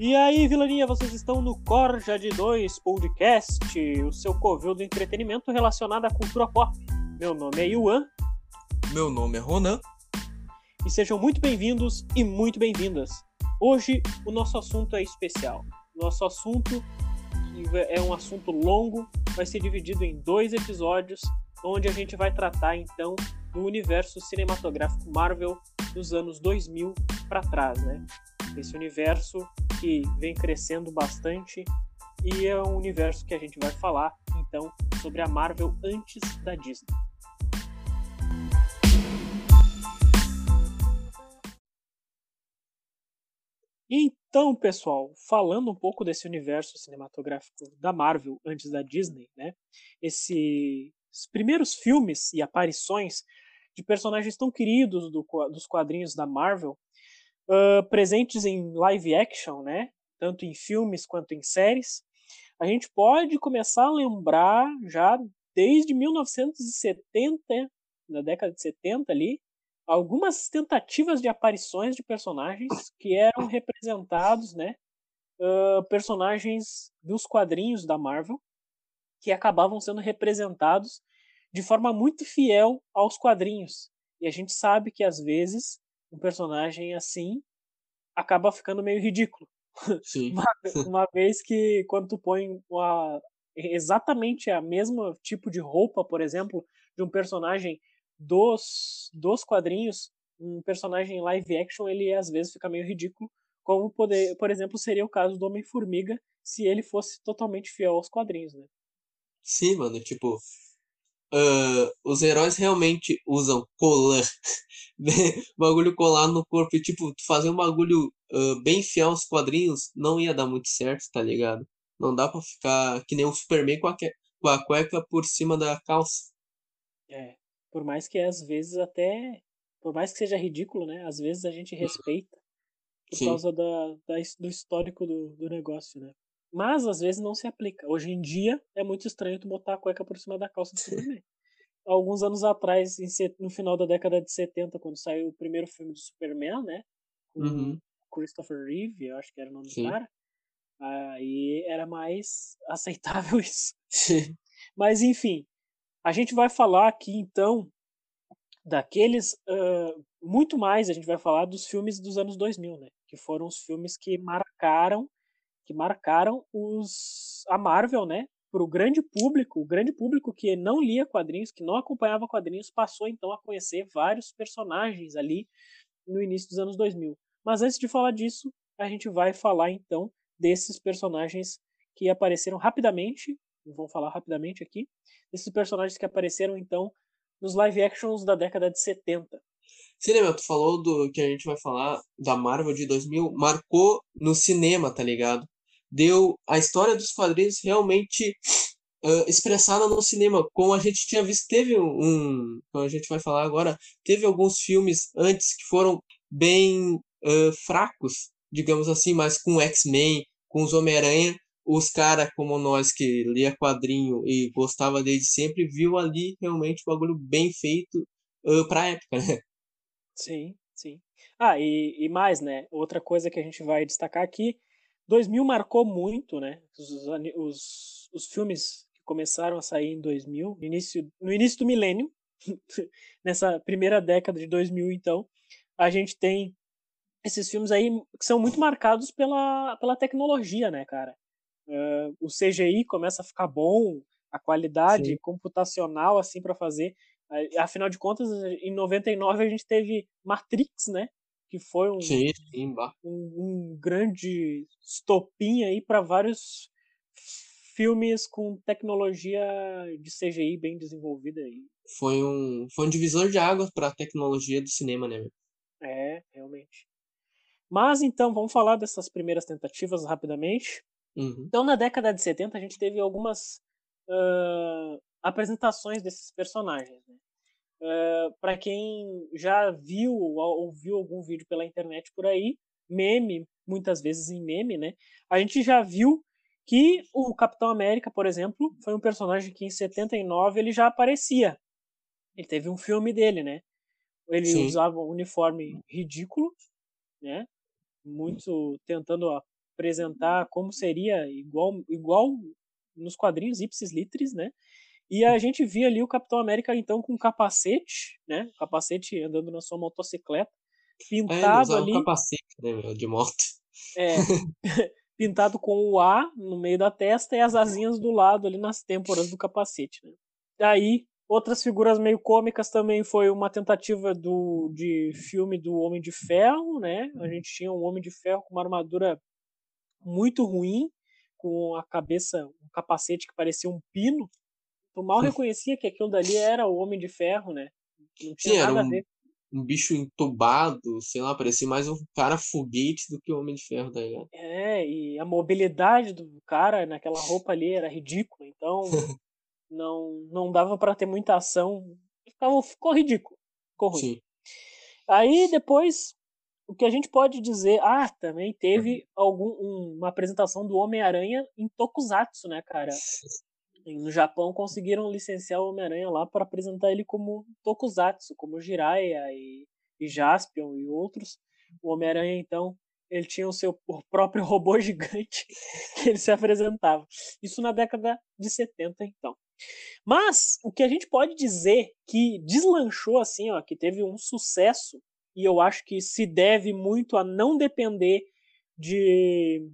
E aí, Vilaninha, vocês estão no Corja de Dois Podcast, o seu covil do entretenimento relacionado à cultura pop. Meu nome é Yuan. Meu nome é Ronan. E sejam muito bem-vindos e muito bem-vindas. Hoje o nosso assunto é especial. Nosso assunto é um assunto longo, vai ser dividido em dois episódios, onde a gente vai tratar então do universo cinematográfico Marvel dos anos 2000 para trás, né? Esse universo que vem crescendo bastante e é um universo que a gente vai falar então sobre a Marvel antes da Disney. Então, pessoal, falando um pouco desse universo cinematográfico da Marvel antes da Disney, né? Esses primeiros filmes e aparições de personagens tão queridos do, dos quadrinhos da Marvel uh, presentes em live action, né? Tanto em filmes quanto em séries. A gente pode começar a lembrar já desde 1970, na década de 70 ali, algumas tentativas de aparições de personagens que eram representados, né? Uh, personagens dos quadrinhos da Marvel que acabavam sendo representados de forma muito fiel aos quadrinhos. E a gente sabe que às vezes um personagem assim acaba ficando meio ridículo. Sim. uma, uma vez que quando tu põe uma, exatamente a mesma tipo de roupa, por exemplo, de um personagem dos, dos quadrinhos, um personagem live action, ele às vezes fica meio ridículo, como poder, por exemplo, seria o caso do Homem-Formiga se ele fosse totalmente fiel aos quadrinhos, né? Sim, mano, tipo, uh, os heróis realmente usam colar, né? bagulho colar no corpo, e tipo, fazer um bagulho uh, bem fiel aos quadrinhos não ia dar muito certo, tá ligado? Não dá pra ficar que nem um Superman com a, com a cueca por cima da calça. É, por mais que às vezes até, por mais que seja ridículo, né? Às vezes a gente respeita por Sim. causa da, da, do histórico do, do negócio, né? Mas às vezes não se aplica. Hoje em dia é muito estranho tu botar a cueca por cima da calça do Superman. Alguns anos atrás, no final da década de 70, quando saiu o primeiro filme do Superman, né? Com uhum. Christopher Reeve, eu acho que era o nome Sim. do cara. Aí era mais aceitável isso. Mas enfim, a gente vai falar aqui então daqueles. Uh, muito mais a gente vai falar dos filmes dos anos 2000, né? Que foram os filmes que marcaram que marcaram os a Marvel, né? Para o grande público, o grande público que não lia quadrinhos, que não acompanhava quadrinhos, passou então a conhecer vários personagens ali no início dos anos 2000. Mas antes de falar disso, a gente vai falar então desses personagens que apareceram rapidamente, vamos falar rapidamente aqui, desses personagens que apareceram então nos live actions da década de 70. Cinema, tu falou do que a gente vai falar da Marvel de 2000, marcou no cinema, tá ligado? Deu a história dos quadrinhos realmente uh, expressada no cinema, como a gente tinha visto, teve um, como a gente vai falar agora, teve alguns filmes antes que foram bem uh, fracos, digamos assim, mas com X-Men, com os Homem-Aranha, os caras como nós que lia quadrinho e gostava desde sempre, viu ali realmente um bagulho bem feito uh, pra época, né? Sim, sim. Ah, e, e mais, né? Outra coisa que a gente vai destacar aqui 2000 marcou muito, né? Os, os, os filmes que começaram a sair em 2000, no início, no início do milênio, nessa primeira década de 2000, então, a gente tem esses filmes aí que são muito marcados pela, pela tecnologia, né, cara? Uh, o CGI começa a ficar bom, a qualidade Sim. computacional, assim, para fazer. Afinal de contas, em 99 a gente teve Matrix, né? Que foi um, sim, sim, um, um, grande estopim aí para vários filmes com tecnologia de CGI bem desenvolvida aí. Foi um, foi um divisor de águas para a tecnologia do cinema, né? É, realmente. Mas então, vamos falar dessas primeiras tentativas rapidamente. Uhum. Então, na década de 70, a gente teve algumas uh, apresentações desses personagens. Uh, para quem já viu ou ouviu algum vídeo pela internet por aí, meme, muitas vezes em meme, né? A gente já viu que o Capitão América, por exemplo, foi um personagem que em 79 ele já aparecia. Ele teve um filme dele, né? Ele Sim. usava um uniforme ridículo, né? Muito tentando apresentar como seria igual, igual nos quadrinhos Ipsis Litris, né? E a gente via ali o Capitão América, então, com capacete, né? Capacete andando na sua motocicleta, pintado é, ali. Um capacete né, de moto. É, pintado com o A no meio da testa e as asinhas do lado ali nas têmporas do capacete, né? Daí, outras figuras meio cômicas também foi uma tentativa do, de filme do Homem de Ferro, né? A gente tinha um Homem de Ferro com uma armadura muito ruim, com a cabeça, um capacete que parecia um pino, Tu mal reconhecia que aquilo dali era o Homem de Ferro, né? Não tinha Sim, nada um, a ver. Um bicho entubado, sei lá, parecia mais um cara foguete do que o Homem de Ferro, tá ligado? É, e a mobilidade do cara naquela roupa ali era ridícula, então não, não dava para ter muita ação. Ficava, ficou ridículo. Ficou ruim. Sim. Aí depois, o que a gente pode dizer, ah, também teve algum, um, uma apresentação do Homem-Aranha em Tokusatsu, né, cara? No Japão conseguiram licenciar o Homem-Aranha lá para apresentar ele como Tokusatsu, como Jiraiya e, e Jaspion e outros. O Homem-Aranha, então, ele tinha o seu o próprio robô gigante que ele se apresentava. Isso na década de 70, então. Mas o que a gente pode dizer que deslanchou assim, ó, que teve um sucesso, e eu acho que se deve muito a não depender de,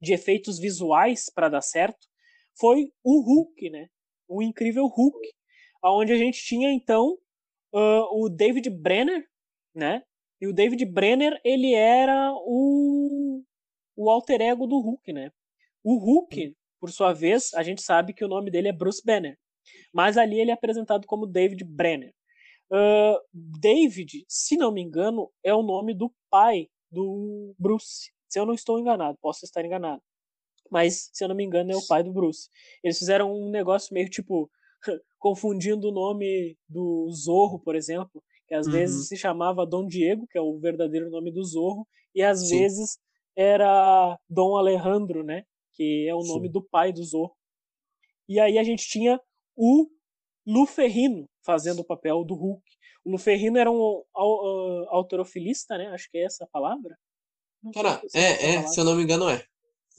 de efeitos visuais para dar certo, foi o Hulk, né? O incrível Hulk, onde a gente tinha então uh, o David Brenner, né? E o David Brenner ele era o, o alter ego do Hulk, né? O Hulk, por sua vez, a gente sabe que o nome dele é Bruce Banner, mas ali ele é apresentado como David Brenner. Uh, David, se não me engano, é o nome do pai do Bruce. Se eu não estou enganado, posso estar enganado mas se eu não me engano é o pai do Bruce. Eles fizeram um negócio meio tipo confundindo o nome do Zorro, por exemplo, que às uhum. vezes se chamava Dom Diego, que é o verdadeiro nome do Zorro, e às Sim. vezes era Dom Alejandro, né, que é o nome Sim. do pai do Zorro. E aí a gente tinha o Luferrino fazendo o papel do Hulk. O Luferrino era um uh, autorofilista, né? Acho que é essa a palavra. Cara, é, é, se eu não me engano é.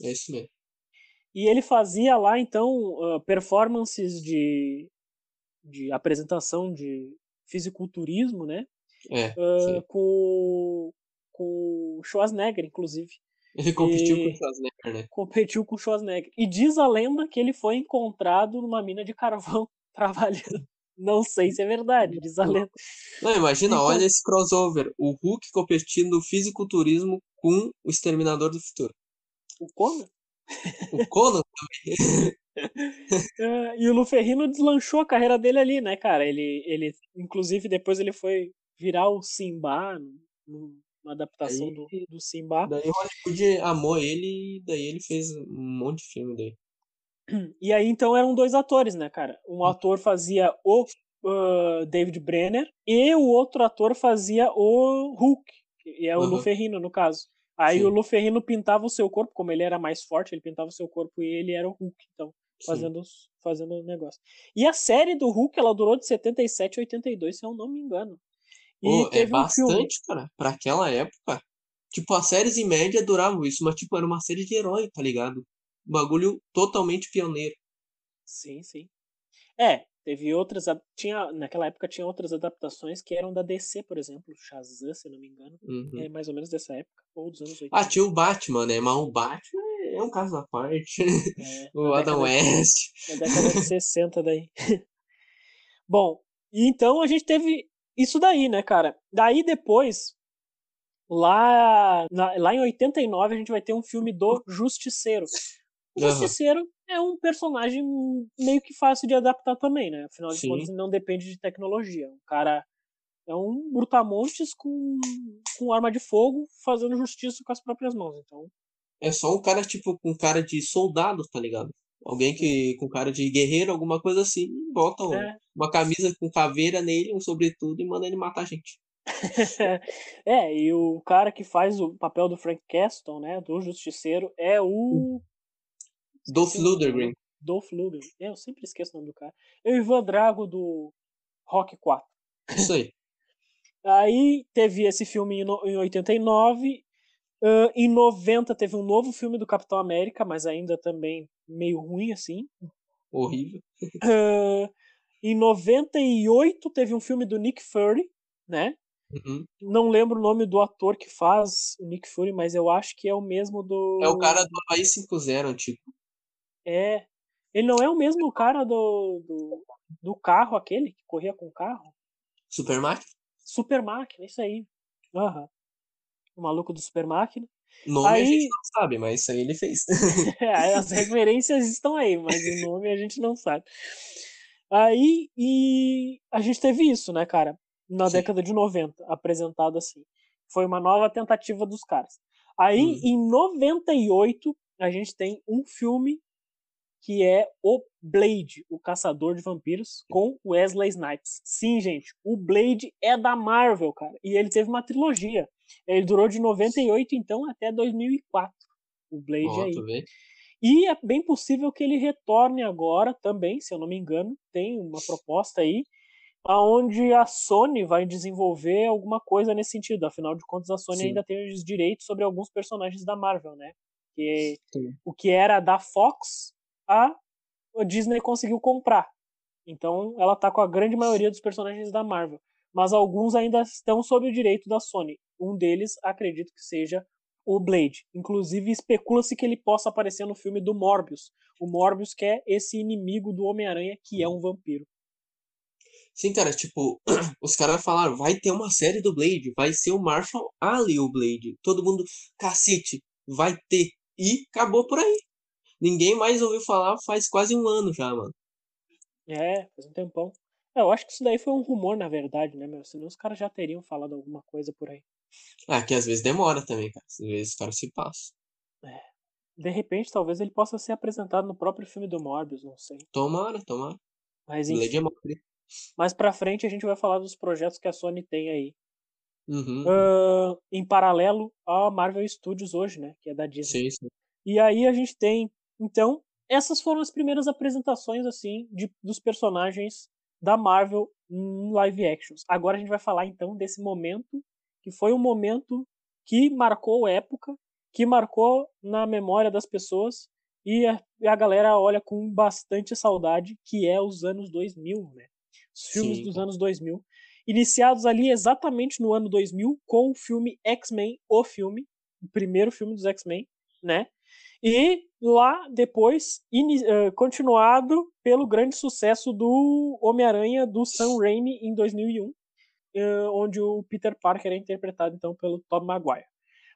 É isso mesmo. E ele fazia lá, então, uh, performances de, de apresentação de fisiculturismo, né? É, uh, com, com o Schwarzenegger, inclusive. Ele competiu e... com o Schwarzenegger, né? Competiu com o Schwarzenegger. E diz a lenda que ele foi encontrado numa mina de carvão trabalhando. Não sei se é verdade, diz a lenda. Não, imagina, então... olha esse crossover. O Hulk competindo no fisiculturismo com o Exterminador do Futuro. O Conan? O Conan também. é, e o Luferrino deslanchou a carreira dele ali, né, cara? Ele, ele inclusive, depois ele foi virar o Simba, numa adaptação aí, do, do Simba. Daí o Hollywood amou ele e daí ele fez um monte de filme daí. E aí, então, eram dois atores, né, cara? Um ator fazia o uh, David Brenner e o outro ator fazia o Hulk, e é o uhum. Luferrino, no caso. Aí Sim. o Luferrino pintava o seu corpo, como ele era mais forte, ele pintava o seu corpo e ele era o Hulk, então, fazendo, fazendo o negócio. E a série do Hulk, ela durou de 77 a 82, se eu não me engano. E é bastante, um cara, pra aquela época. Tipo, as séries em média duravam isso, mas tipo, era uma série de herói, tá ligado? Um bagulho totalmente pioneiro. Sim, sim. É, Teve outras. Tinha, naquela época tinha outras adaptações que eram da DC, por exemplo. Shazam, se não me engano. Uhum. É mais ou menos dessa época, ou dos anos 80. Ah, tinha o Batman, né? Mas o Batman é um caso à parte. É, o Adam West. Na década de 60 daí. Bom, e então a gente teve isso daí, né, cara? Daí depois, lá, na, lá em 89, a gente vai ter um filme do Justiceiro. O uhum. É um personagem meio que fácil de adaptar também, né? Afinal de Sim. contas, não depende de tecnologia. O cara é um brutamontes com, com arma de fogo fazendo justiça com as próprias mãos, então... É só um cara, tipo, com cara de soldado, tá ligado? Alguém que com cara de guerreiro, alguma coisa assim, bota é. uma camisa com caveira nele, um sobretudo, e manda ele matar a gente. é, e o cara que faz o papel do Frank Castle, né, do Justiceiro, é o Dolph Lundgren. Dolph Lundgren. É, eu sempre esqueço o nome do cara. É o Ivan Drago do Rock 4. Isso aí. Aí teve esse filme em 89. Uh, em 90 teve um novo filme do Capitão América, mas ainda também meio ruim assim. Horrível. Uh, em 98 teve um filme do Nick Fury, né? Uhum. Não lembro o nome do ator que faz o Nick Fury, mas eu acho que é o mesmo do. É o cara do Havaí 5-0 antigo. É. Ele não é o mesmo cara do, do, do carro aquele que corria com o carro? Super Máquina? Super Máquina, isso aí. Uhum. O maluco do Super Máquina. Nome aí... a gente não sabe, mas isso aí ele fez. É, as referências estão aí, mas o nome a gente não sabe. Aí, e a gente teve isso, né, cara? Na Sim. década de 90, apresentado assim. Foi uma nova tentativa dos caras. Aí, hum. em 98, a gente tem um filme que é o Blade, o Caçador de Vampiros, com Wesley Snipes. Sim, gente, o Blade é da Marvel, cara. E ele teve uma trilogia. Ele durou de 98, então, até 2004. O Blade oh, aí. E é bem possível que ele retorne agora também, se eu não me engano. Tem uma proposta aí, aonde a Sony vai desenvolver alguma coisa nesse sentido. Afinal de contas, a Sony Sim. ainda tem os direitos sobre alguns personagens da Marvel, né? Que o que era da Fox, a, Disney conseguiu comprar. Então, ela tá com a grande maioria dos personagens da Marvel. Mas alguns ainda estão sob o direito da Sony. Um deles, acredito que seja o Blade. Inclusive, especula-se que ele possa aparecer no filme do Morbius. O Morbius que é esse inimigo do Homem-Aranha, que é um vampiro. Sim, cara, tipo, os caras falaram, vai ter uma série do Blade, vai ser o Marshall Ali o Blade. Todo mundo, cacete, vai ter. E acabou por aí. Ninguém mais ouviu falar faz quase um ano já, mano. É, faz um tempão. É, eu acho que isso daí foi um rumor, na verdade, né, meu? Senão os caras já teriam falado alguma coisa por aí. Ah, que às vezes demora também, cara. Às vezes os caras se passam. É. De repente, talvez ele possa ser apresentado no próprio filme do Morbius, não sei. Tomara, tomara. Mas enfim. Mais pra frente a gente vai falar dos projetos que a Sony tem aí. Uhum. Uh, em paralelo à Marvel Studios hoje, né? Que é da Disney. Sim, sim. E aí a gente tem, então, essas foram as primeiras apresentações, assim, de, dos personagens da Marvel em live actions. Agora a gente vai falar, então, desse momento que foi um momento que marcou época, que marcou na memória das pessoas e a, a galera olha com bastante saudade, que é os anos 2000, né? Os filmes Sim. dos anos 2000, iniciados ali exatamente no ano 2000 com o filme X-Men, o filme, o primeiro filme dos X-Men, né? E lá depois, uh, continuado pelo grande sucesso do Homem-Aranha do Sam Raimi em 2001, uh, onde o Peter Parker é interpretado então pelo Tom Maguire.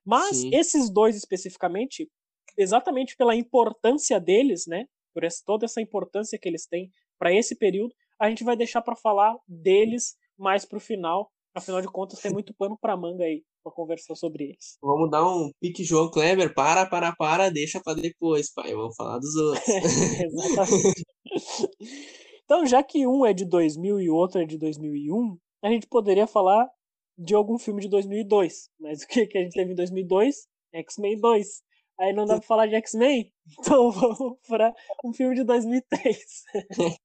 Mas Sim. esses dois especificamente, exatamente pela importância deles, né, por essa, toda essa importância que eles têm para esse período, a gente vai deixar para falar deles mais pro final. Afinal de contas, tem muito pano para manga aí para conversar sobre eles. Vamos dar um pique João Kleber, para, para, para, deixa para depois, pai. Vamos falar dos outros. Exatamente. então, já que um é de 2000 e o outro é de 2001, a gente poderia falar de algum filme de 2002. Mas o que, que a gente teve em 2002? X-Men 2. Aí não dá pra falar de X-Men? Então vamos para um filme de 2003.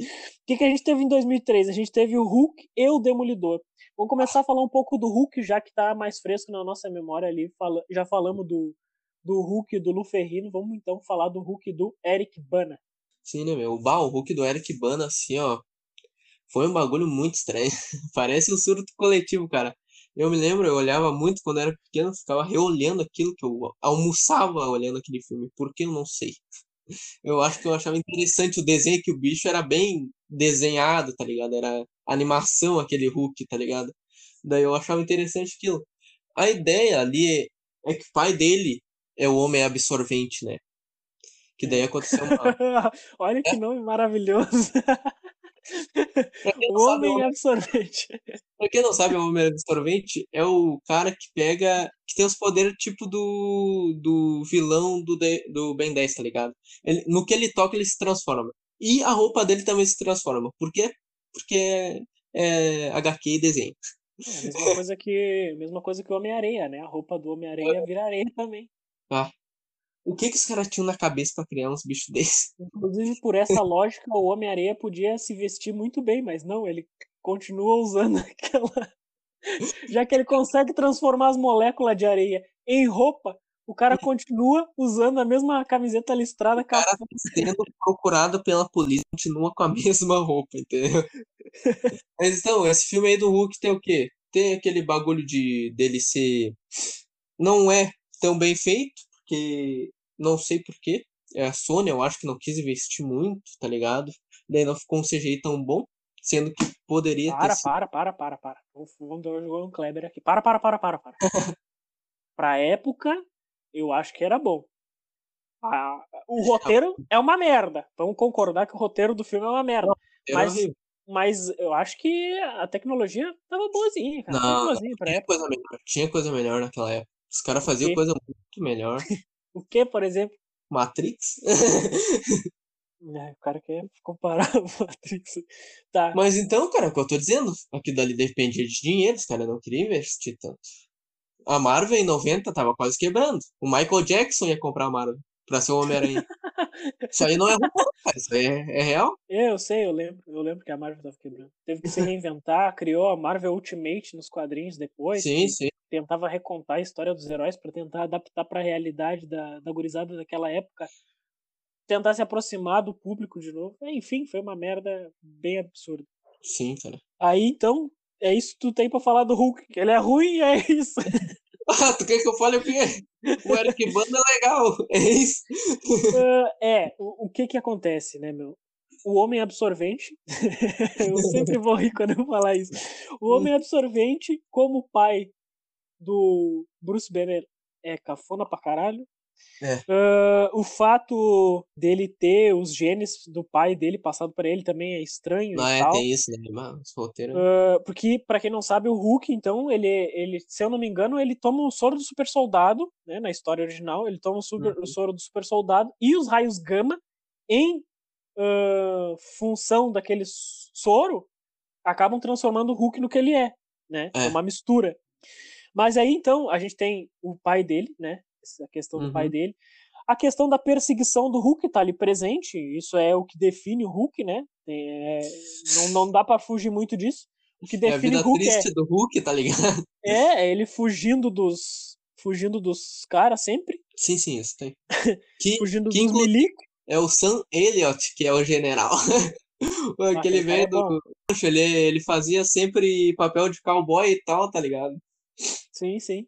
o que, que a gente teve em 2003? A gente teve o Hulk e o Demolidor. Vamos começar a falar um pouco do Hulk, já que tá mais fresco na nossa memória ali. Fala, já falamos do, do Hulk do Lu Ferrino. Vamos então falar do Hulk do Eric Bana. Sim, né, meu? O, o Hulk do Eric Bana, assim, ó. Foi um bagulho muito estranho. Parece um surto coletivo, cara. Eu me lembro, eu olhava muito quando era pequeno, ficava reolhando aquilo que eu almoçava olhando aquele filme. Por que eu não sei? Eu acho que eu achava interessante o desenho que o bicho era bem desenhado, tá ligado? Era animação aquele Hulk, tá ligado? Daí eu achava interessante aquilo. A ideia ali é que o pai dele é o homem absorvente, né? Que daí aconteceu uma. Olha que é. nome maravilhoso. o homem sabe, absorvente. Pra quem não sabe, o homem absorvente é o cara que pega. que tem os poderes tipo do. do vilão do, do Ben 10, tá ligado? Ele, no que ele toca, ele se transforma. E a roupa dele também se transforma. Por quê? Porque é, é HQ e desenho. É mesma coisa que, mesma coisa que o Homem-Areia, né? A roupa do Homem-Areia vira areia também. Ah, o que, que os caras tinham na cabeça para criar uns bichos desses? Inclusive, por essa lógica, o Homem-Areia podia se vestir muito bem, mas não, ele continua usando aquela. Já que ele consegue transformar as moléculas de areia em roupa, o cara continua usando a mesma camiseta listrada. O cara tá sendo procurado pela polícia, continua com a mesma roupa, entendeu? Mas então, esse filme aí do Hulk tem o quê? Tem aquele bagulho de dele ser. Não é tão bem feito, porque não sei porquê. É a Sony, eu acho que não quis investir muito, tá ligado? Daí não ficou um CGI tão bom, sendo que poderia para, ter. Para, para, para, para, para. Vamos dar um Kleber aqui. Para, para, para, para, para. pra época, eu acho que era bom. Ah, o roteiro é uma merda. Vamos concordar que o roteiro do filme é uma merda. Não, mas, mas eu acho que a tecnologia tava boazinha, cara. Não, boazinha pra tinha época. coisa melhor. Tinha coisa melhor naquela época. Os caras faziam coisa muito melhor. o que, por exemplo? Matrix? É, o cara quer comparar o Matrix. Tá. Mas então, cara, é o que eu tô dizendo. Aqui dali dependia de dinheiro, os caras não queriam investir tanto. A Marvel em 90 tava quase quebrando. O Michael Jackson ia comprar a Marvel pra ser o Homem-Aranha. isso aí não é ruim, cara. Isso aí é, é real. É, eu sei, eu lembro. Eu lembro que a Marvel tava quebrando. Teve que se reinventar, criou a Marvel Ultimate nos quadrinhos depois. Sim, sim. Tentava recontar a história dos heróis para tentar adaptar para a realidade da, da gurizada daquela época. Tentar se aproximar do público de novo. Enfim, foi uma merda bem absurda. Sim, cara. Aí então, é isso que tu tem pra falar do Hulk. Que ele é ruim e é isso. ah, tu quer que eu fale o quê? O Eric Banda é legal. É isso. Uh, é, o, o que que acontece, né, meu? O homem absorvente. eu sempre vou rir quando eu falar isso. O homem absorvente, como pai do Bruce Banner, é cafona pra caralho. É. Uh, o fato dele ter os genes do pai dele passado para ele também é estranho. Não, e é, tem isso, né? Roteiro... Uh, porque, para quem não sabe, o Hulk, então, ele, ele, se eu não me engano, ele toma o soro do super soldado, né? Na história original, ele toma o, super, uhum. o soro do super soldado e os raios gama em uh, função daquele soro acabam transformando o Hulk no que ele é, né? É, é uma mistura. Mas aí, então, a gente tem o pai dele, né? Essa questão uhum. do pai uhum. dele. A questão da perseguição do Hulk tá ali presente, isso é o que define o Hulk, né? É, não, não dá para fugir muito disso. O que define é a vida o Hulk triste é, do Hulk, tá ligado? É, é ele fugindo dos fugindo dos caras sempre. Sim, sim, isso tem. Que, fugindo que dos milico. É o Sam Elliott, que é o general. Aquele ah, velho é do. Ele, ele fazia sempre papel de cowboy e tal, tá ligado? Sim, sim.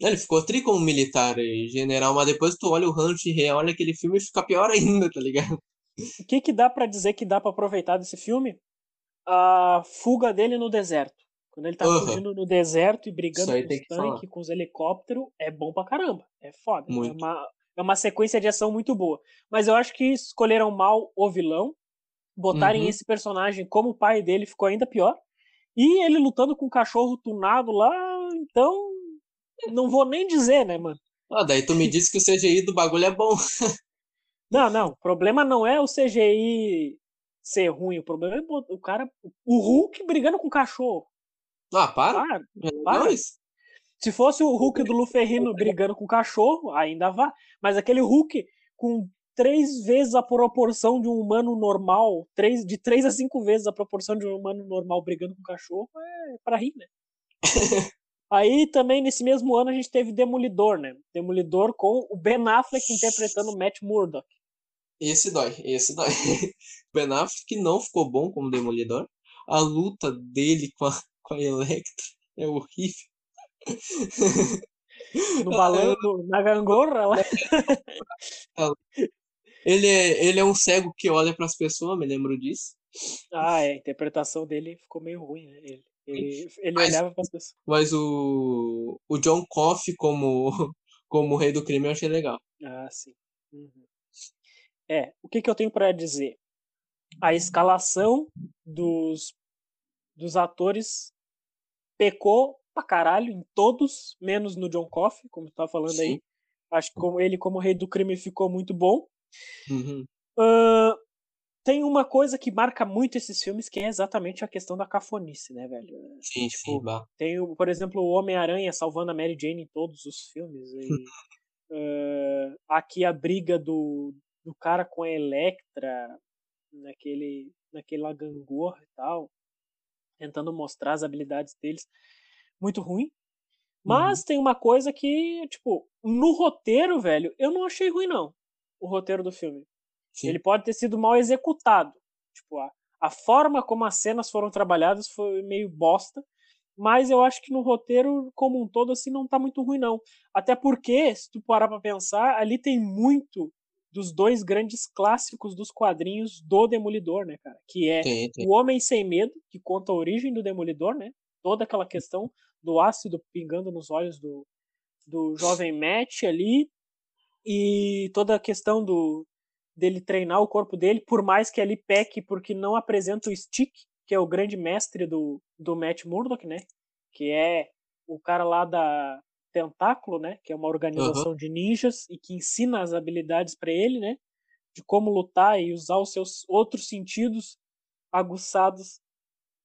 Ele ficou tri como militar e general, mas depois tu olha o rancho real, olha aquele filme e fica pior ainda, tá ligado? O que que dá para dizer que dá para aproveitar desse filme? A fuga dele no deserto. Quando ele tá uhum. fugindo no deserto e brigando com os tanques, com os helicópteros, é bom pra caramba. É foda. É muito. É uma, é uma sequência de ação muito boa. Mas eu acho que escolheram mal o vilão, botarem uhum. esse personagem como o pai dele ficou ainda pior. E ele lutando com um cachorro tunado lá, então não vou nem dizer, né, mano? Ah, daí tu me disse que o CGI do bagulho é bom. não, não. O problema não é o CGI ser ruim. O problema é o cara. O Hulk brigando com o cachorro. Ah, para. Para. para. Se fosse o Hulk do Luferrino brigando com o cachorro, ainda vá. Mas aquele Hulk com três vezes a proporção de um humano normal, três, de três a cinco vezes a proporção de um humano normal brigando com o cachorro, é pra rir, né? Aí também nesse mesmo ano a gente teve Demolidor, né? Demolidor com o Ben Affleck interpretando Matt Murdock. Esse dói, esse dói. ben Affleck não ficou bom como Demolidor. A luta dele com a, com a Electra é horrível. No balão, na gangorra lá. Ele é, ele é um cego que olha para as pessoas, me lembro disso. Ah, é, a interpretação dele ficou meio ruim, né? Ele. Ele, ele mas, olhava para as pessoas. Mas o, o John Coffey como, como rei do crime eu achei legal. Ah, sim. Uhum. É, o que, que eu tenho para dizer? A escalação dos, dos atores pecou pra caralho em todos, menos no John Coffey, como tu tá falando sim. aí. Acho que como ele, como rei do crime, ficou muito bom. Uhum. Uh, tem uma coisa que marca muito esses filmes, que é exatamente a questão da cafonice, né, velho? Sim, tipo, sim. Bah. Tem, por exemplo, o Homem-Aranha salvando a Mary Jane em todos os filmes. E, uh, aqui a briga do, do cara com a Electra, naquele, naquela gangorra e tal, tentando mostrar as habilidades deles. Muito ruim. Mas Uhum. tem uma coisa que, tipo, no roteiro, velho, eu não achei ruim, não. O roteiro do filme. Sim. Ele pode ter sido mal executado. Tipo, a, a forma como as cenas foram trabalhadas foi meio bosta. Mas eu acho que no roteiro, como um todo, assim, não tá muito ruim, não. Até porque, se tu parar pra pensar, ali tem muito dos dois grandes clássicos dos quadrinhos do Demolidor, né, cara? Que é Tem, tem. O Homem Sem Medo, que conta a origem do Demolidor, né? Toda aquela questão do ácido pingando nos olhos do, do jovem Matt ali. E toda a questão do dele treinar o corpo dele, por mais que ali peque porque não apresenta o Stick, que é o grande mestre do, do Matt Murdock, né? Que é o cara lá da Tentáculo, né? Que é uma organização de ninjas e que ensina as habilidades para ele, né? De como lutar e usar os seus outros sentidos aguçados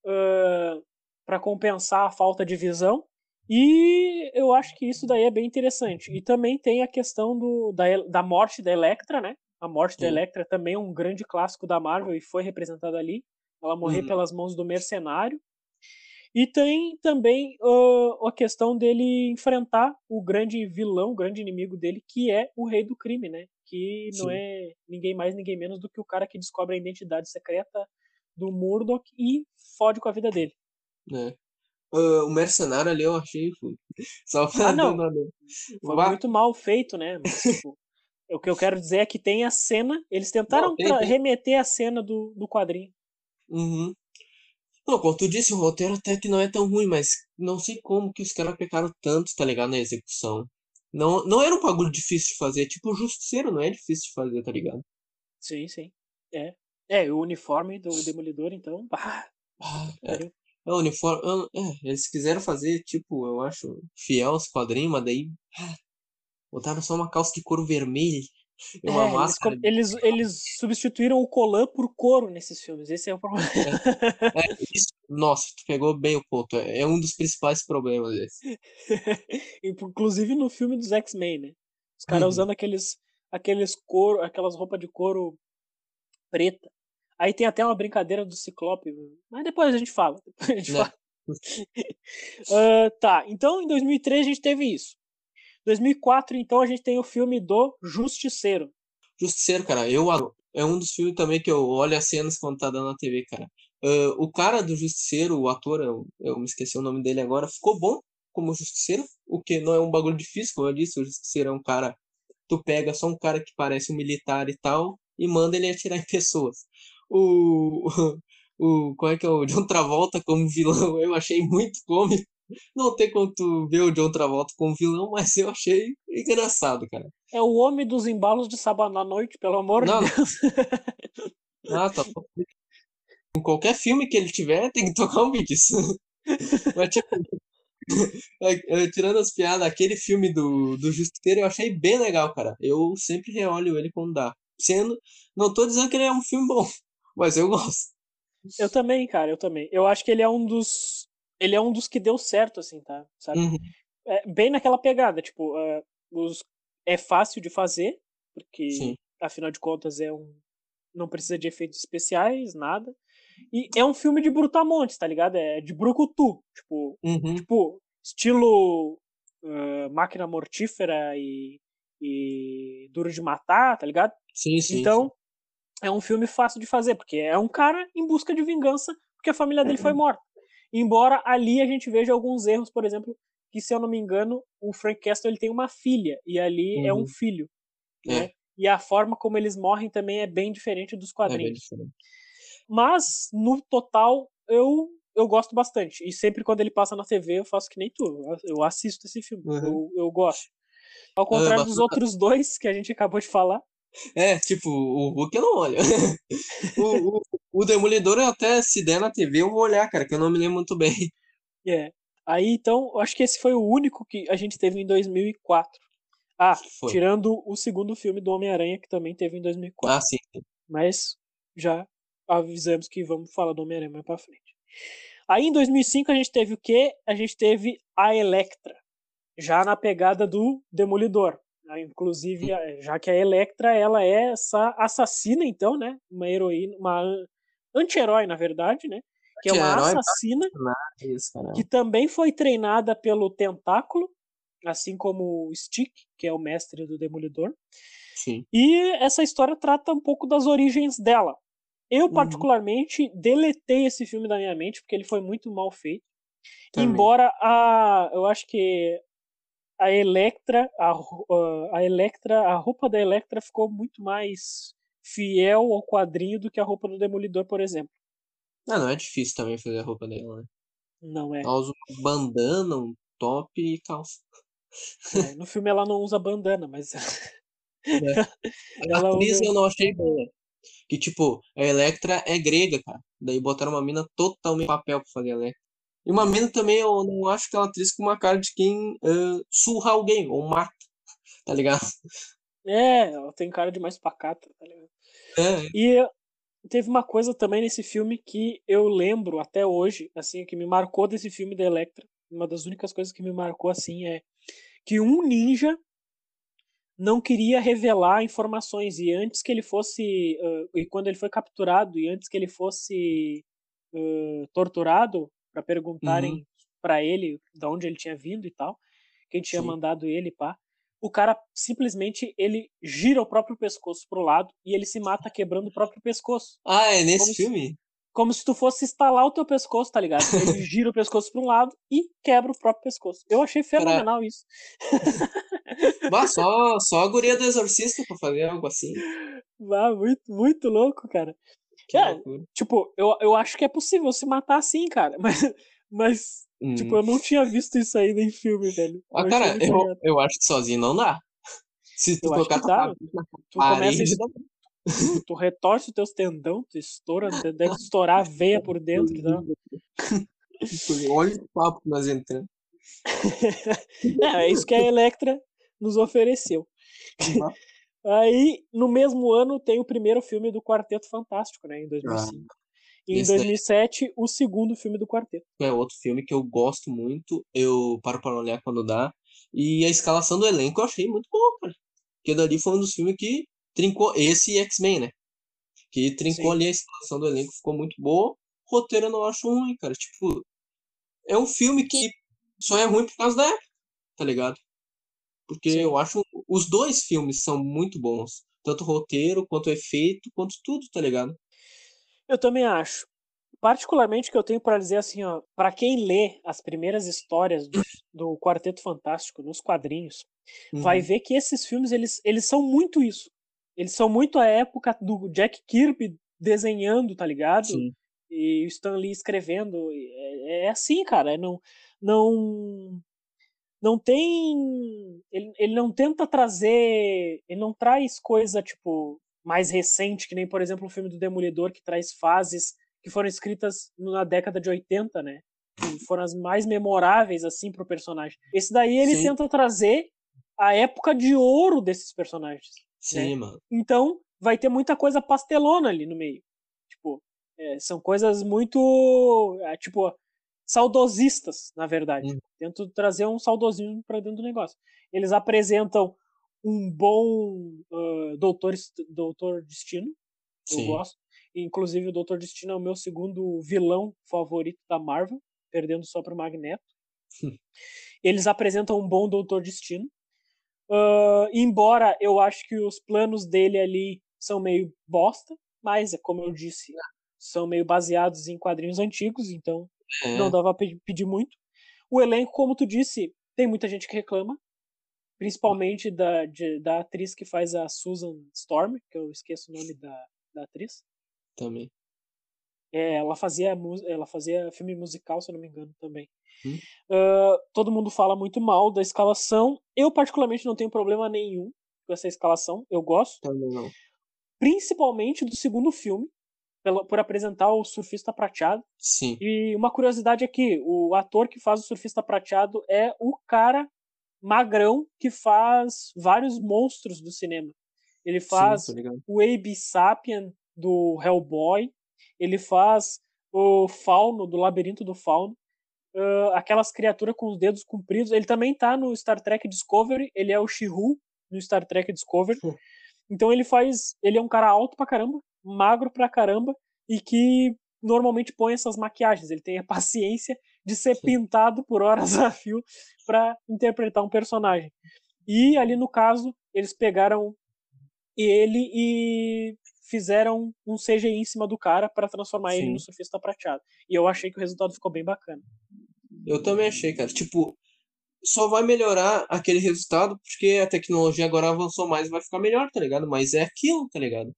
uh, para compensar a falta de visão. E eu acho que isso daí é bem interessante. E também tem a questão do, da, da morte da Electra, né? A morte da Sim. Electra também é um grande clássico da Marvel e foi representada ali. Ela morrer Uhum. pelas mãos do mercenário. E tem também uh, a questão dele enfrentar o grande vilão, o grande inimigo dele, que é o rei do crime, né? Que não Sim. é ninguém mais, ninguém menos do que o cara que descobre a identidade secreta do Murdoch e fode com a vida dele. né? Ah, o mercenário ali eu achei. Só pra Ah, não. Foi muito mal feito, né? Mas, tipo, o que eu quero dizer é que tem a cena. Eles tentaram Não, tem, tem. remeter a cena do, do quadrinho. Uhum. Não, como tu disse, o roteiro até que não é tão ruim, mas não sei como que os caras pecaram tanto, tá ligado? Na execução. Não, não era um bagulho difícil de fazer. Tipo, o Justiceiro não é difícil de fazer, tá ligado? Sim, sim. É. É, o uniforme do Demolidor, então. Ah, é. É, o uniforme. É, eles quiseram fazer, tipo, eu acho, fiel aos quadrinhos, mas daí. ah, botaram só uma calça de couro vermelho e uma É, eles, máscara. eles, eles substituíram o colan por couro nesses filmes. Esse é o problema. É, isso, nossa, tu pegou bem o ponto. É, é um dos principais problemas desse. Inclusive no filme dos X-Men, né? Os caras Uhum. usando aqueles, aqueles couro, aquelas roupas de couro preta. Aí tem até uma brincadeira do Ciclope, mas depois a gente fala. A gente Né? fala. Ah, tá, então em 2003 a gente teve isso. 2004, então, a gente tem o filme do Justiceiro. Justiceiro, cara, eu adoro. É um dos filmes também que eu olho as cenas quando tá dando na TV, cara. Ah, o cara do Justiceiro, o ator, eu, eu me esqueci o nome dele agora, ficou bom como Justiceiro, o que não é um bagulho difícil, como eu disse, o Justiceiro é um cara. Tu pega só um cara que parece um militar e tal, e manda ele atirar em pessoas. O. O, qual é que é o John Travolta como vilão? Eu achei muito cômico. Não tem como tu ver o John Travolta como vilão, mas eu achei engraçado, cara. É o homem dos embalos de sábado à noite, pelo amor Não, de Deus. Ah, tá. Em qualquer filme que ele tiver, tem que tocar um disso. Mas, tipo, é, é, tirando as piadas, aquele filme do, do Justiceiro eu achei bem legal, cara. Eu sempre reolho ele quando dá. Sendo, não tô dizendo que ele é um filme bom, mas eu gosto. Eu também, cara, eu também. Eu acho que ele é um dos. Ele é um dos que deu certo, assim, tá? Sabe? Uhum. É, bem naquela pegada, tipo, é, os, é fácil de fazer, porque Sim. afinal de contas é um. Não precisa de efeitos especiais, nada. E é um filme de brutamontes, tá ligado? É de brucutu. Tipo, Uhum. tipo estilo ah, máquina mortífera e, e duro de matar, tá ligado? Sim, sim. então, é um filme fácil de fazer, porque é um cara em busca de vingança porque a família dele Uhum. foi morta. Embora ali a gente veja alguns erros, por exemplo, que se eu não me engano, o Frank Castle ele tem uma filha e ali é um Uhum. filho, É. né? E a forma como eles morrem também é bem diferente dos. É quadrinhos. diferente. Mas no total eu eu gosto bastante. E sempre quando ele passa na TV, eu faço que nem tu. eu- assisto esse filme. Uhum. Eu, eu gosto. Ao contrário dos outros dois que a gente acabou de falar. É, tipo, o Hulk eu não olho. o, o, o Demolidor, eu até se der na TV, eu vou olhar, cara, que eu não me lembro muito bem. É. Aí então, eu acho que esse foi o único que a gente teve em 2004. Ah, Foi. tirando o segundo filme do Homem-Aranha, que também teve em 2004. Ah, sim. Mas já avisamos que vamos falar do Homem-Aranha mais pra frente. Aí em 2005 a gente teve o quê? A gente teve a Electra. Já na pegada do Demolidor. Ah, Inclusive, a- já que a Electra ela é essa assassina, então, né? Uma heroína, uma an- anti-herói, na verdade, né? que é uma pra assassina Isso, que também foi treinada pelo Tentáculo, assim como o Stick, que é o mestre do Demolidor. Sim. E essa história trata um pouco das origens dela. Eu, Uhum. particularmente, deletei esse filme da minha mente, porque ele foi muito mal feito. Também. Embora a. Eu acho que a Electra. A, ro- a Electra. A roupa da Electra ficou muito mais fiel ao quadrinho do que a roupa do Demolidor, por exemplo. Não, não é difícil também fazer a roupa dela, né? Não é. Ela usa uma bandana, um top e calça. É, no filme ela não usa bandana, mas. A Ela atriz usa- eu não achei boa. Que, tipo, a Electra é grega, cara. Daí botaram uma mina totalmente papel pra fazer a Electra. E uma mina também, eu não acho que ela atriz com uma cara de quem ah, surra alguém, ou mata, tá ligado? É, ela tem cara de mais pacata, tá ligado? É, E teve uma coisa também nesse filme que eu lembro até hoje, assim, que me marcou desse filme da Electra. Uma das únicas coisas que me marcou, assim, é que um ninja não queria revelar informações e antes que ele fosse ah, e quando ele foi capturado e antes que ele fosse ah, torturado para perguntarem pra ele de onde ele tinha vindo e tal, quem tinha Sim. mandado ele, pá. O cara simplesmente ele gira o próprio pescoço pro lado e ele se mata quebrando o próprio pescoço. Ah, é nesse Como se- filme? Como se tu fosse estalar o teu pescoço, tá ligado? Ele gira o pescoço pra um lado e quebra o próprio pescoço. Eu achei fenomenal isso. Bah, só, só a guria do exorcista pra fazer algo assim. Ah, muito, muito louco, cara. É. Tipo, eu, eu acho que é possível se matar assim, cara. Mas, mas Hum. tipo, eu não tinha visto isso aí em filme, velho. ah, Eu cara, eu, eu acho que sozinho não dá. Se tu Eu colocar dá. Tu começa parede, a tu, tu retorce os teus tendão, tu estoura, deve estourar a veia por dentro. Dá. olha o papo que nós entramos. É, é isso que a Electra nos ofereceu. Aí, no mesmo ano, tem o primeiro filme do Quarteto Fantástico, né? Em 2005. e em esse daí- 2007, o segundo filme do Quarteto. é outro filme que eu gosto muito. Eu paro para olhar quando dá. E a escalação do elenco eu achei muito boa, cara. Porque dali foi um dos filmes que trincou. Esse e X-Men, né? Que trincou Sim. ali a escalação do elenco, ficou muito boa. O roteiro eu não acho ruim, cara. Tipo, é um filme que só é ruim por causa da época, tá ligado? Porque Sim. eu acho os dois filmes são muito bons. Tanto o roteiro, quanto o efeito, quanto tudo, tá ligado? Eu também acho. Particularmente que eu tenho pra dizer assim, ó, para quem lê as primeiras histórias do, do Quarteto Fantástico nos quadrinhos, vai Uhum. ver que esses filmes eles, eles são muito isso. Eles são muito a época do Jack Kirby desenhando, tá ligado? Sim. E o Stan Lee escrevendo. É, é assim, cara. é Não, não, não tem. Ele, ele não tenta trazer. Ele não traz coisa, tipo, mais recente, que nem, por exemplo, o filme do Demolidor, que traz fases que foram escritas na década de 80, né? Que foram as mais memoráveis, assim, pro personagem. Esse daí ele Sim. tenta trazer a época de ouro desses personagens. Sim, mano. Então, vai ter muita coisa pastelona ali no meio. Tipo, é, são coisas muito, é, tipo, saudosistas, na verdade. Hum. Tento trazer um saudosismo pra dentro do negócio. Eles apresentam um bom ah, doutor, doutor Destino, eu Sim. gosto. Inclusive, o Doutor Destino é o meu segundo vilão favorito da Marvel, perdendo só pro Magneto. Eles apresentam um bom Doutor Destino. Ah, embora eu acho que os planos dele ali são meio bosta, mas é como eu disse, são meio baseados em quadrinhos antigos, então É. não dava pra pe- pedir muito. O elenco, como tu disse, tem muita gente que reclama, principalmente da, de- da atriz que faz a Susan Storm, que eu esqueço o nome da, da atriz. Também. É, ela fazia ela fazia filme musical, se eu não me engano, também. Hum. Ah, todo mundo fala muito mal da escalação. Eu, particularmente, não tenho problema nenhum com essa escalação. Eu gosto. Também não. Principalmente do segundo filme, por apresentar o surfista prateado. Sim. E uma curiosidade aqui: o ator que faz o surfista prateado é o cara magrão que faz vários monstros do cinema. Ele faz Sim, o Abe Sapien do Hellboy, ele faz o Fauno do Labirinto do Fauno, ah, aquelas criaturas com os dedos compridos. Ele também tá no Star Trek Discovery, ele é o Shihu no Star Trek Discovery. Então ele faz, ele é um cara alto pra caramba, magro pra caramba e que normalmente põe essas maquiagens, ele tem a paciência de ser pintado por horas a fio para interpretar um personagem. E ali no caso, eles pegaram ele e fizeram um CGI em cima do cara para transformar Sim. ele no surfista prateado. E eu achei que o resultado ficou bem bacana. Eu também achei, cara. Tipo, só vai melhorar aquele resultado porque a tecnologia agora avançou mais e vai ficar melhor, tá ligado? Mas é aquilo, tá ligado?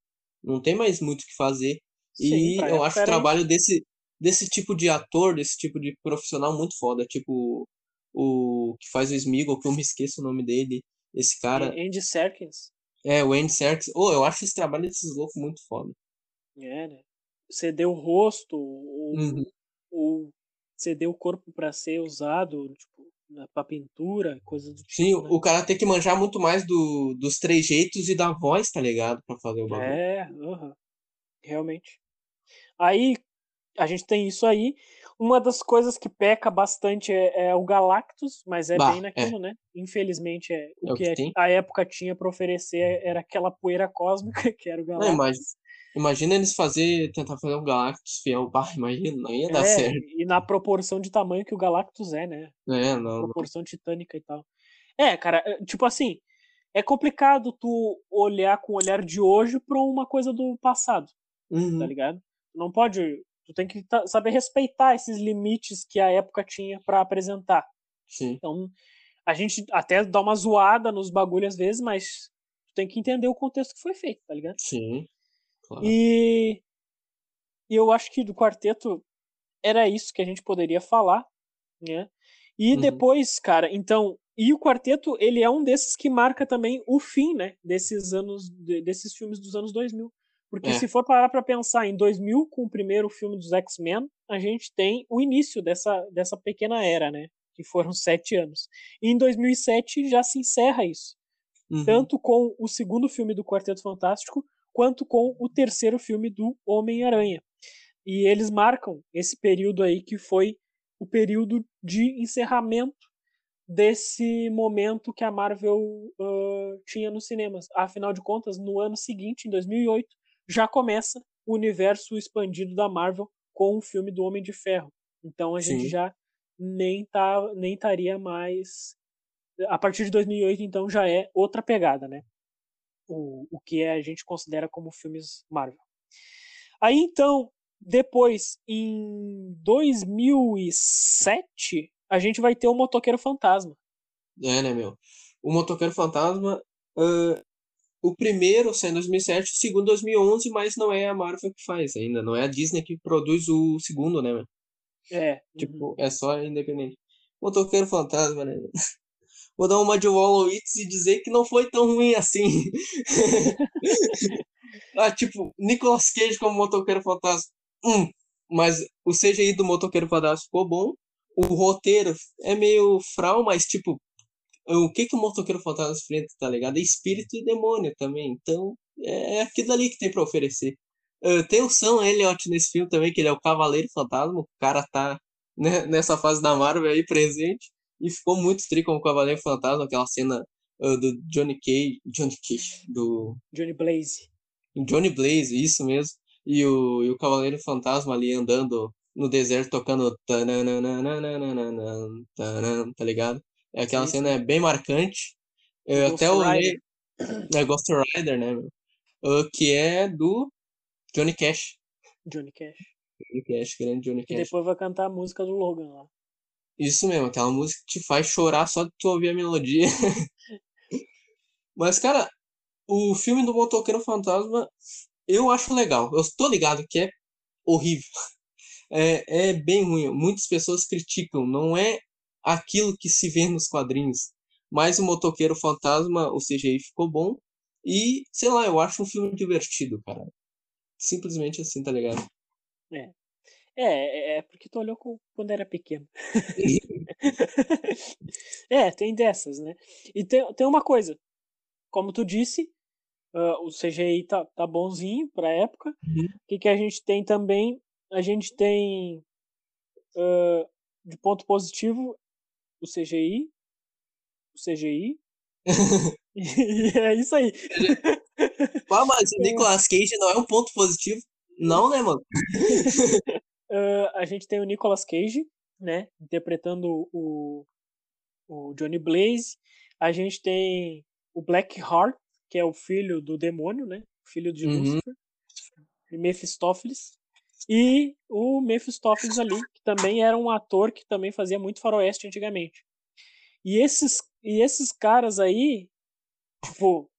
Não tem mais muito o que fazer. Sim, e eu acho o trabalho desse, desse tipo de ator, desse tipo de profissional muito foda. Tipo, o que faz o Smeagol, que eu me esqueço o nome dele. Esse cara. Andy Serkins. É, o Andy Serkins. Oh, eu acho esse trabalho desses loucos muito foda. É, né? Ceder o rosto, ou, uhum. ou ceder o corpo para ser usado, tipo, pra pintura, coisa do tipo. Sim, né? o cara tem que manjar muito mais do, dos trejeitos e da voz, tá ligado? Pra fazer o bagulho. É, uhum. realmente. Aí, a gente tem isso aí. Uma das coisas que peca bastante é, é o Galactus, mas é bah, bem naquilo, é. né? Infelizmente, é, o, é o que, que a época tinha para oferecer era aquela poeira cósmica que era o Galactus. Não, imagina, imagina eles fazer, tentar fazer um Galactus fiel, bah, imagina, não ia dar é, certo. E na proporção de tamanho que o Galactus é, né? É, não. Proporção não. titânica e tal. É, cara, é, tipo assim, é complicado tu olhar com o olhar de hoje pra uma coisa do passado, tá uhum. tá ligado? Não pode Tu tem que saber respeitar esses limites que a época tinha para apresentar. Sim. Então, a gente até dá uma zoada nos bagulhos às vezes, mas tu tem que entender o contexto que foi feito, tá ligado? Sim. Claro. E, e eu acho que do quarteto era isso que a gente poderia falar, né? E uhum. depois, cara, então, e o quarteto, ele é um desses que marca também o fim, né, desses anos desses filmes dos anos 2000. Porque é. se for parar para pensar em 2000, com o primeiro filme dos X-Men, a gente tem o início dessa, dessa pequena era, né? Que foram sete anos. E em 2007 já se encerra isso. Uhum. Tanto com o segundo filme do Quarteto Fantástico, quanto com o terceiro filme do Homem-Aranha. E eles marcam esse período aí que foi o período de encerramento desse momento que a Marvel uh, tinha nos cinemas. Afinal de contas, no ano seguinte, em 2008, já começa o universo expandido da Marvel com o filme do Homem de Ferro. Então a Sim. gente já nem tá nem estaria mais a partir de 2008 então já é outra pegada, né? O, o que a gente considera como filmes Marvel. Aí então, depois em 2007, a gente vai ter o Motoqueiro Fantasma. É, né, meu? O Motoqueiro Fantasma uh, o primeiro sai em 2007, o segundo em 2011, mas não é a Marvel que faz ainda, não é a Disney que produz o segundo, né, mano? É. Tipo, uhum. é só independente. Motoqueiro Fantasma, né? Vou dar uma de Wallowitz e dizer que não foi tão ruim assim. ah, tipo, Nicolas Cage como Motoqueiro Fantasma. Hum, mas o CGI do Motoqueiro Fantasma ficou bom. O roteiro é meio fral, mas, tipo, o que que o motoqueiro fantasma enfrenta, tá ligado? É espírito e demônio também. Então, é, é aquilo ali que tem para oferecer. Uh, tem o Sam Elliott nesse filme também, que ele é o Cavaleiro Fantasma. O cara tá né, nessa fase da Marvel aí presente. E ficou muito tri como Cavaleiro Fantasma, aquela cena uh, do Johnny Cage. Johnny Cage, do. Johnny Blaze. Johnny Blaze, isso mesmo. E o, e o Cavaleiro Fantasma ali andando no deserto tocando. Tá ligado? Aquela sim, cena é bem marcante. Eu até olhei. É Ghost Rider, né? Uh, que é do Johnny Cash. Johnny Cash. Johnny Cash, grande Johnny Cash. E depois vai cantar a música do Logan lá. Isso mesmo, aquela música que te faz chorar só de tu ouvir a melodia. Mas, cara, o filme do Motoqueiro Fantasma eu acho legal. Eu estou ligado que é horrível. É, é bem ruim. Muitas pessoas criticam. Não é aquilo que se vê nos quadrinhos. Mas o Motoqueiro Fantasma, o CGI ficou bom. E, sei lá, eu acho um filme divertido, cara. Simplesmente assim, tá ligado? É. É, é, é porque tu olhou quando era pequeno. é, tem dessas, né? E tem, tem uma coisa. Como tu disse, uh, o CGI tá, tá bonzinho pra época. Uhum. O que, que a gente tem também? A gente tem. Uh, de ponto positivo, o CGI, o CGI. e é isso aí. Pô, mas o Nicolas Cage não é um ponto positivo. Não, né, mano? Uh, a gente tem o Nicolas Cage, né? Interpretando o, o Johnny Blaze. A gente tem o Black Heart, que é o filho do demônio, né? Filho de uhum. Lucifer. E Mephistófeles. E o Mephistófeles ali, que também era um ator que também fazia muito faroeste antigamente. E esses, e esses caras aí, tipo,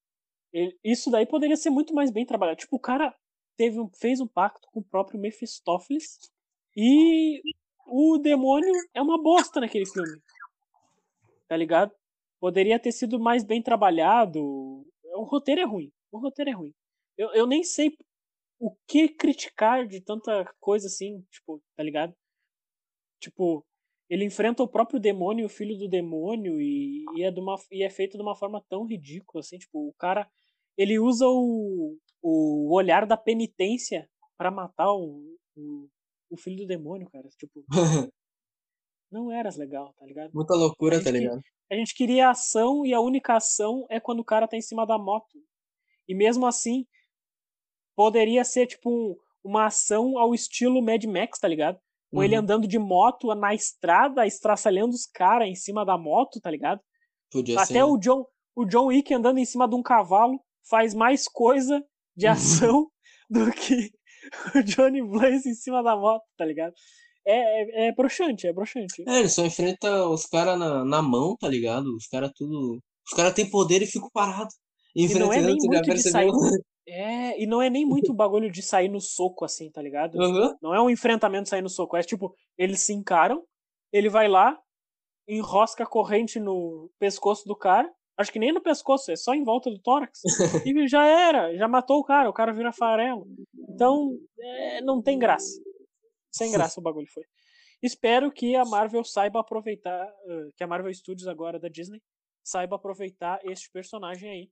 ele, isso daí poderia ser muito mais bem trabalhado. Tipo, o cara teve um, fez um pacto com o próprio Mephistófeles e o demônio é uma bosta naquele filme. Tá ligado? Poderia ter sido mais bem trabalhado. O roteiro é ruim. O roteiro é ruim. Eu, eu nem sei o que criticar de tanta coisa assim, tipo, tá ligado? Tipo, ele enfrenta o próprio demônio, o filho do demônio, e, e, é, de uma, e é feito de uma forma tão ridícula, assim, tipo, o cara, ele usa o, o olhar da penitência para matar o, o, o, filho do demônio, cara, tipo, não eras legal, tá ligado? Muita loucura, tá ligado? a gente queria ação e a única ação é quando o cara tá em cima da moto. E mesmo assim, poderia ser tipo um, uma ação ao estilo Mad Max, tá ligado? Com uhum. ele andando de moto na estrada, estraçalhando os caras em cima da moto, tá ligado? Podia Até ser. o John, o John Wick andando em cima de um cavalo faz mais coisa de ação do que o Johnny Blaze em cima da moto, tá ligado? É, é, é broxante, é broxante. É, ele só enfrenta os caras na, na mão, tá ligado? Os caras tudo. Os caras têm poder e ficam parados. E não é nem muito de sair. É, e não é nem muito o bagulho de sair no soco, assim, tá ligado? Uhum. Não é um enfrentamento sair no soco. É tipo, eles se encaram, ele vai lá, enrosca a corrente no pescoço do cara. Acho que nem no pescoço, é só em volta do tórax. e já era, já matou o cara, o cara vira farelo. Então, é, não tem graça. Sem graça o bagulho foi. Espero que a Marvel saiba aproveitar, que a Marvel Studios agora da Disney saiba aproveitar este personagem aí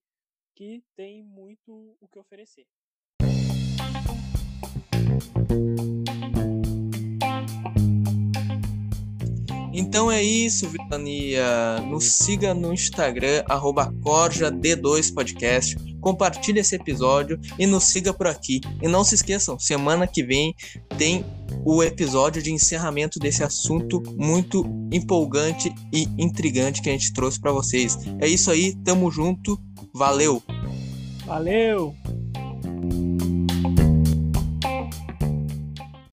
que tem muito o que oferecer. Então é isso, Vitania. Nos siga no Instagram, CorjaD2Podcast. Compartilhe esse episódio e nos siga por aqui. E não se esqueçam, semana que vem tem o episódio de encerramento desse assunto muito empolgante e intrigante que a gente trouxe para vocês. É isso aí, tamo junto. Valeu! Valeu!